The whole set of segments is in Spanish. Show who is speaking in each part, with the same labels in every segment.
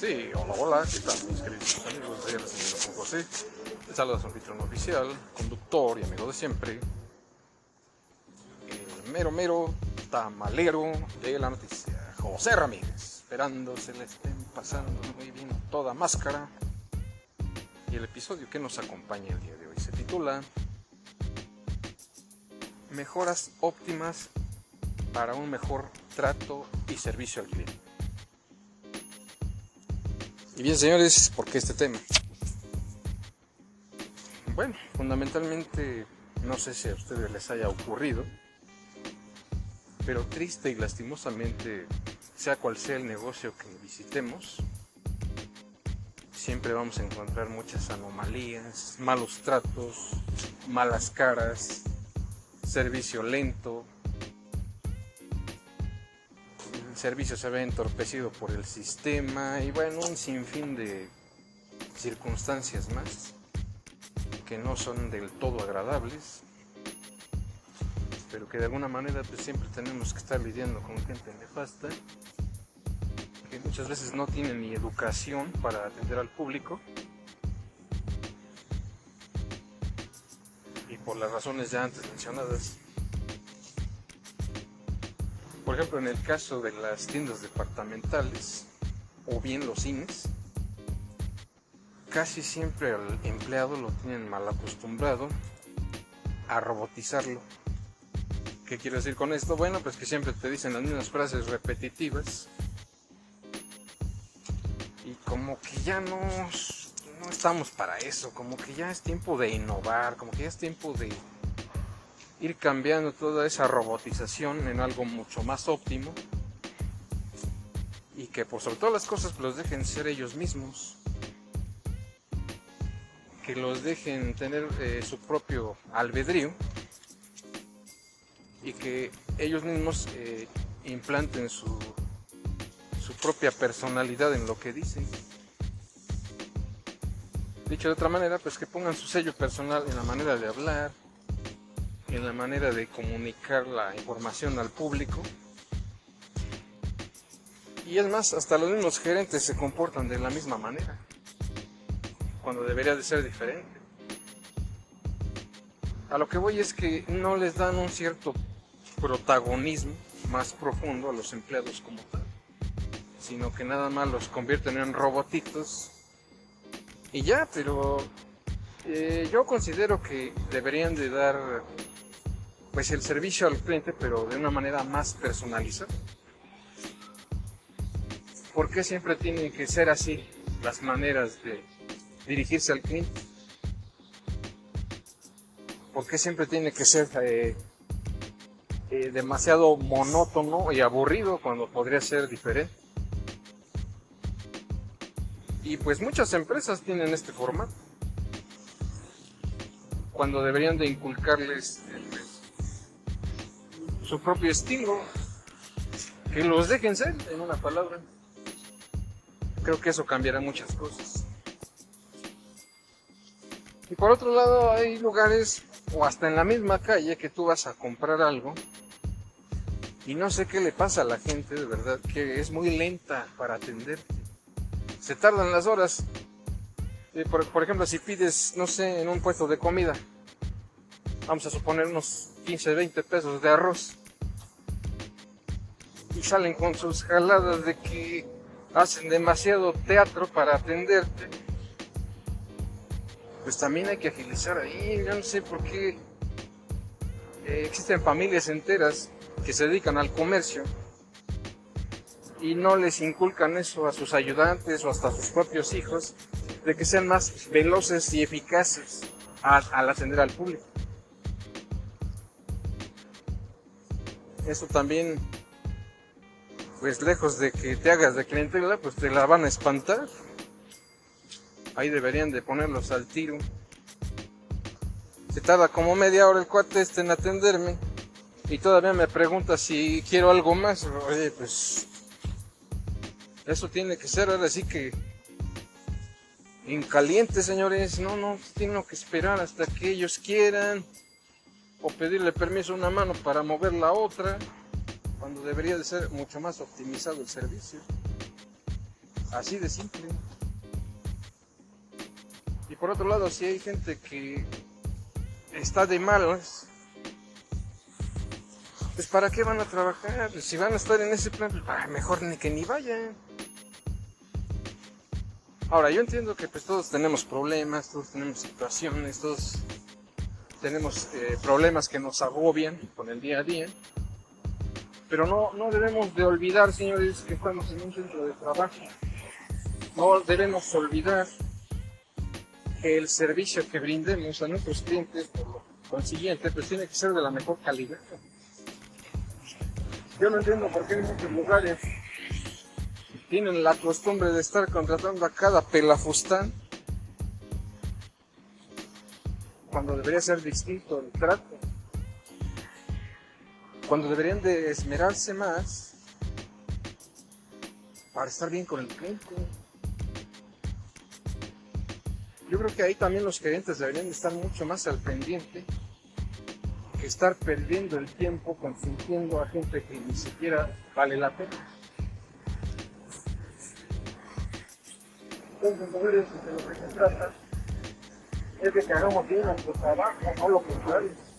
Speaker 1: Sí, hola, hola, ¿qué tal mis queridos amigos de Recibiendo con José? Les saluda su anfitrión oficial, conductor y amigo de siempre, el mero mero tamalero de la noticia, José Ramírez, esperando se le estén pasando muy bien toda máscara. Y el episodio que nos acompaña el día de hoy se titula Mejoras óptimas para un mejor trato y servicio al cliente. Y bien, señores, ¿por qué este tema? Bueno, fundamentalmente, no sé si a ustedes les haya ocurrido, pero triste y lastimosamente, sea cual sea el negocio que visitemos, siempre vamos a encontrar muchas anomalías, malos tratos, malas caras, servicio lento, servicio se ve entorpecido por el sistema y bueno, un sinfín de circunstancias más que no son del todo agradables, pero que de alguna manera pues siempre tenemos que estar lidiando con gente nefasta, que muchas veces no tiene ni educación para atender al público. Y por las razones ya antes mencionadas, por ejemplo, en el caso de las tiendas departamentales o bien los cines, casi siempre al empleado lo tienen mal acostumbrado a robotizarlo. ¿Qué quiero decir con esto? Bueno, pues que siempre te dicen las mismas frases repetitivas y como que ya no, no estamos para eso, como que ya es tiempo de innovar, como que ya es tiempo de ir cambiando toda esa robotización en algo mucho más óptimo y que por sobre todas las cosas los dejen ser ellos mismos, que los dejen tener eh, su propio albedrío y que ellos mismos eh, implanten su, su propia personalidad en lo que dicen. Dicho de otra manera, pues que pongan su sello personal en la manera de hablar, en la manera de comunicar la información al público. Y es más, hasta los mismos gerentes se comportan de la misma manera, cuando debería de ser diferente. A lo que voy es que no les dan un cierto protagonismo más profundo a los empleados como tal, sino que nada más los convierten en robotitos y ya, pero eh, yo considero que deberían de dar pues el servicio al cliente, pero de una manera más personalizada. ¿Por qué siempre tienen que ser así las maneras de dirigirse al cliente? ¿Por qué siempre tiene que ser eh, eh, demasiado monótono y aburrido cuando podría ser diferente? Y pues muchas empresas tienen este formato. Cuando deberían de inculcarles su propio estilo, que los dejen ser, en una palabra. Creo que eso cambiará muchas cosas. Y por otro lado, hay lugares, o hasta en la misma calle, que tú vas a comprar algo, y no sé qué le pasa a la gente, de verdad, que es muy lenta para atenderte. Se tardan las horas. Por, por ejemplo, si pides, no sé, en un puesto de comida, vamos a suponer unos 15, 20 pesos de arroz y salen con sus jaladas de que hacen demasiado teatro para atenderte, pues también hay que agilizar ahí. Yo no sé por qué eh, existen familias enteras que se dedican al comercio y no les inculcan eso a sus ayudantes o hasta a sus propios hijos, de que sean más veloces y eficaces al atender al público. Eso también pues lejos de que te hagas de clientela, pues te la van a espantar. Ahí deberían de ponerlos al tiro. Se tarda como media hora el cuate este en atenderme y todavía me pregunta si quiero algo más. Oye, pues eso tiene que ser ahora sí que en caliente, señores. No, no, tengo que esperar hasta que ellos quieran o pedirle permiso a una mano para mover la otra cuando debería de ser mucho más optimizado el servicio. Así de simple. Y por otro lado, si hay gente que está de malas, pues ¿para qué van a trabajar? Si van a estar en ese plan, pues, ah, mejor ni que ni vayan. Ahora, yo entiendo que pues todos tenemos problemas, todos tenemos situaciones, todos tenemos eh, problemas que nos agobian con el día a día. Pero no, no debemos de olvidar, señores, que estamos en un centro de trabajo. No debemos olvidar que el servicio que brindemos a nuestros clientes, por consiguiente, pues tiene que ser de la mejor calidad. Yo no entiendo por qué en muchos lugares tienen la costumbre de estar contratando a cada pelafustán cuando debería ser distinto el trato. Cuando deberían de esmerarse más para estar bien con el cliente. Yo creo que ahí también los clientes deberían de estar mucho más al pendiente que estar perdiendo el tiempo consintiendo a gente que ni siquiera vale la pena. Entonces, de lo que se trata es de que hagamos bien nuestro trabajo, no lo contrario.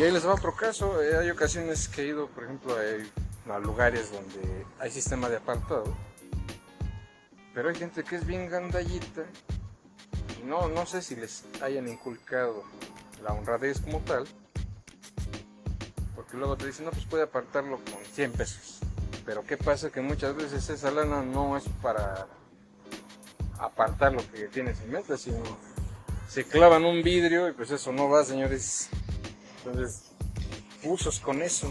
Speaker 1: Y ahí les va otro caso. Eh, hay ocasiones que he ido, por ejemplo, a, a lugares donde hay sistema de apartado. Pero hay gente que es bien gandallita. Y no, no sé si les hayan inculcado la honradez como tal. Porque luego te dicen, no, pues puede apartarlo con 100 pesos. Pero ¿qué pasa? Que muchas veces esa lana no es para apartar lo que tienes en mente, sino se clavan un vidrio y pues eso no va, señores. Entonces, usos con eso.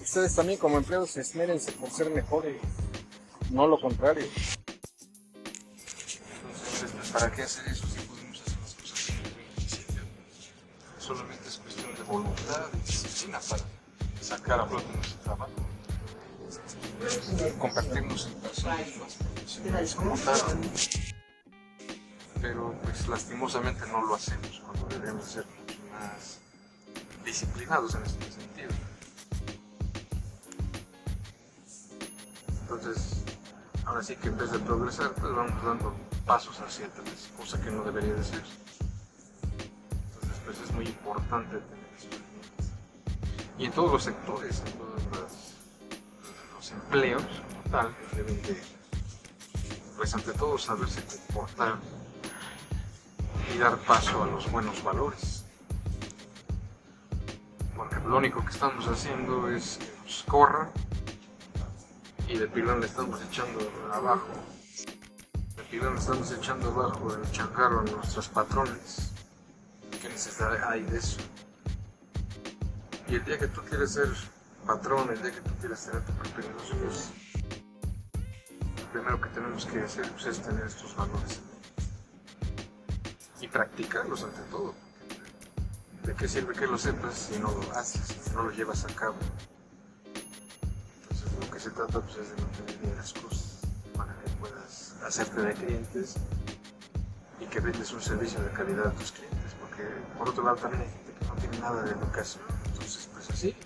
Speaker 1: Ustedes también como empleados esmérense por ser mejores, no lo contrario. Entonces, pues, ¿para qué hacer eso si podemos hacer las cosas bien? Solamente es cuestión de voluntad y disciplina para sacar a flote nuestro trabajo. Compartirnos en personas más profesionales como tal. Pero pues lastimosamente no lo hacemos cuando debemos mucho más disciplinados en este sentido. Entonces, ahora sí que en vez de progresar, pues vamos dando pasos hacia atrás, cosa que no debería de ser. Entonces, pues es muy importante tener cuenta. Y en todos los sectores, en todos los, los empleos como tal, deben de, pues ante todo, saberse comportar y dar paso a los buenos valores. Lo único que estamos haciendo es que nos corran y de pilón le estamos echando abajo. De pilón le estamos echando abajo el chancarro a nuestros patrones. ¿Qué necesidad hay de eso? Y el día que tú quieres ser patrón, el día que tú quieres tener tu propio negocio, pues lo primero que tenemos que hacer pues, es tener estos valores y practicarlos ante todo. ¿De qué sirve que lo sepas si no lo haces, si no lo llevas a cabo? Entonces lo que se trata pues, es de mantener bien las cosas para que puedas hacerte de clientes y que vendes un servicio de calidad a tus clientes. Porque por otro lado también hay gente que no tiene nada de educación. Entonces pues así,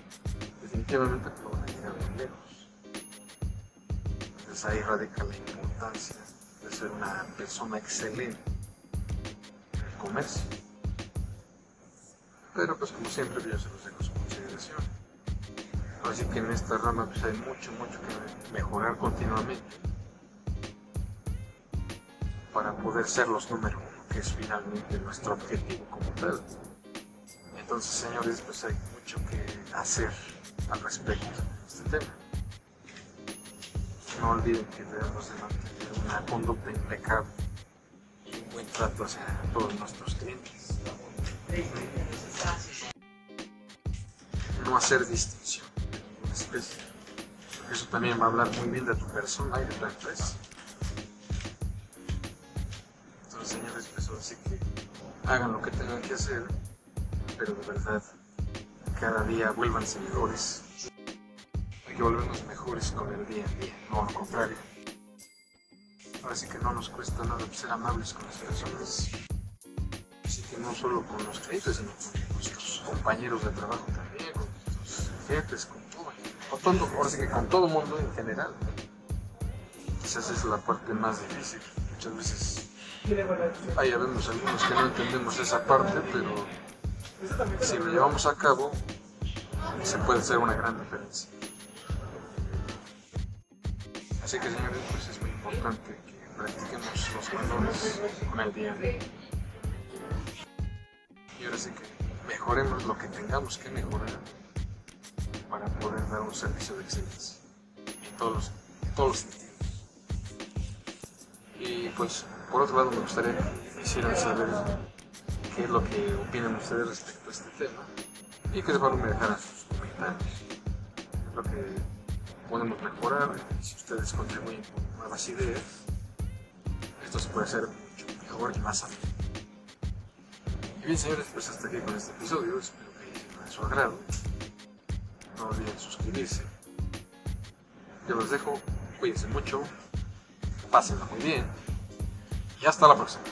Speaker 1: definitivamente no van a llegar bien lejos. Entonces ahí radica la importancia de ser una persona excelente comercio. Pero pues como siempre yo se los dejo su consideración. Así que en esta rama pues hay mucho, mucho que mejorar continuamente para poder ser los número uno, que es finalmente nuestro objetivo como tal. Entonces señores, pues hay mucho que hacer al respecto de este tema. No olviden que debemos de mantener una conducta impecable buen trato hacia todos nuestros clientes. No hacer distinción especie. Eso también va a hablar muy bien de tu persona y de tu empresa. Entonces, señores, pues que hagan lo que tengan que hacer, pero de verdad, cada día vuélvanse mejores. Hay que volvernos mejores con el día a día, no lo contrario. Así que no nos cuesta nada ser amables con las personas. Que no solo con los clientes, sino con nuestros compañeros de trabajo también, con nuestros jefes, con todo. Con todo, ahora sí que con todo mundo en general. quizás es la parte más difícil. Muchas veces hay vemos algunos que no entendemos esa parte, pero si lo llevamos a cabo, se puede hacer una gran diferencia. Así que señores, pues es muy importante que practiquemos los valores con el día a día. Y ahora sí que mejoremos lo que tengamos que mejorar para poder dar un servicio de excelencia en todos los, todos sentidos. Y pues, por otro lado, me gustaría que quisieran saber qué es lo que opinan ustedes respecto a este tema y que de forma me dejaran sus comentarios. Es lo que podemos mejorar y si ustedes contribuyen con nuevas ideas, esto se puede hacer mucho mejor y más ameno. Bien, señores, pues hasta aquí con este episodio. Espero que de su agrado. No olviden suscribirse. Yo los dejo. Cuídense mucho. Pásenlo muy bien. Y hasta la próxima.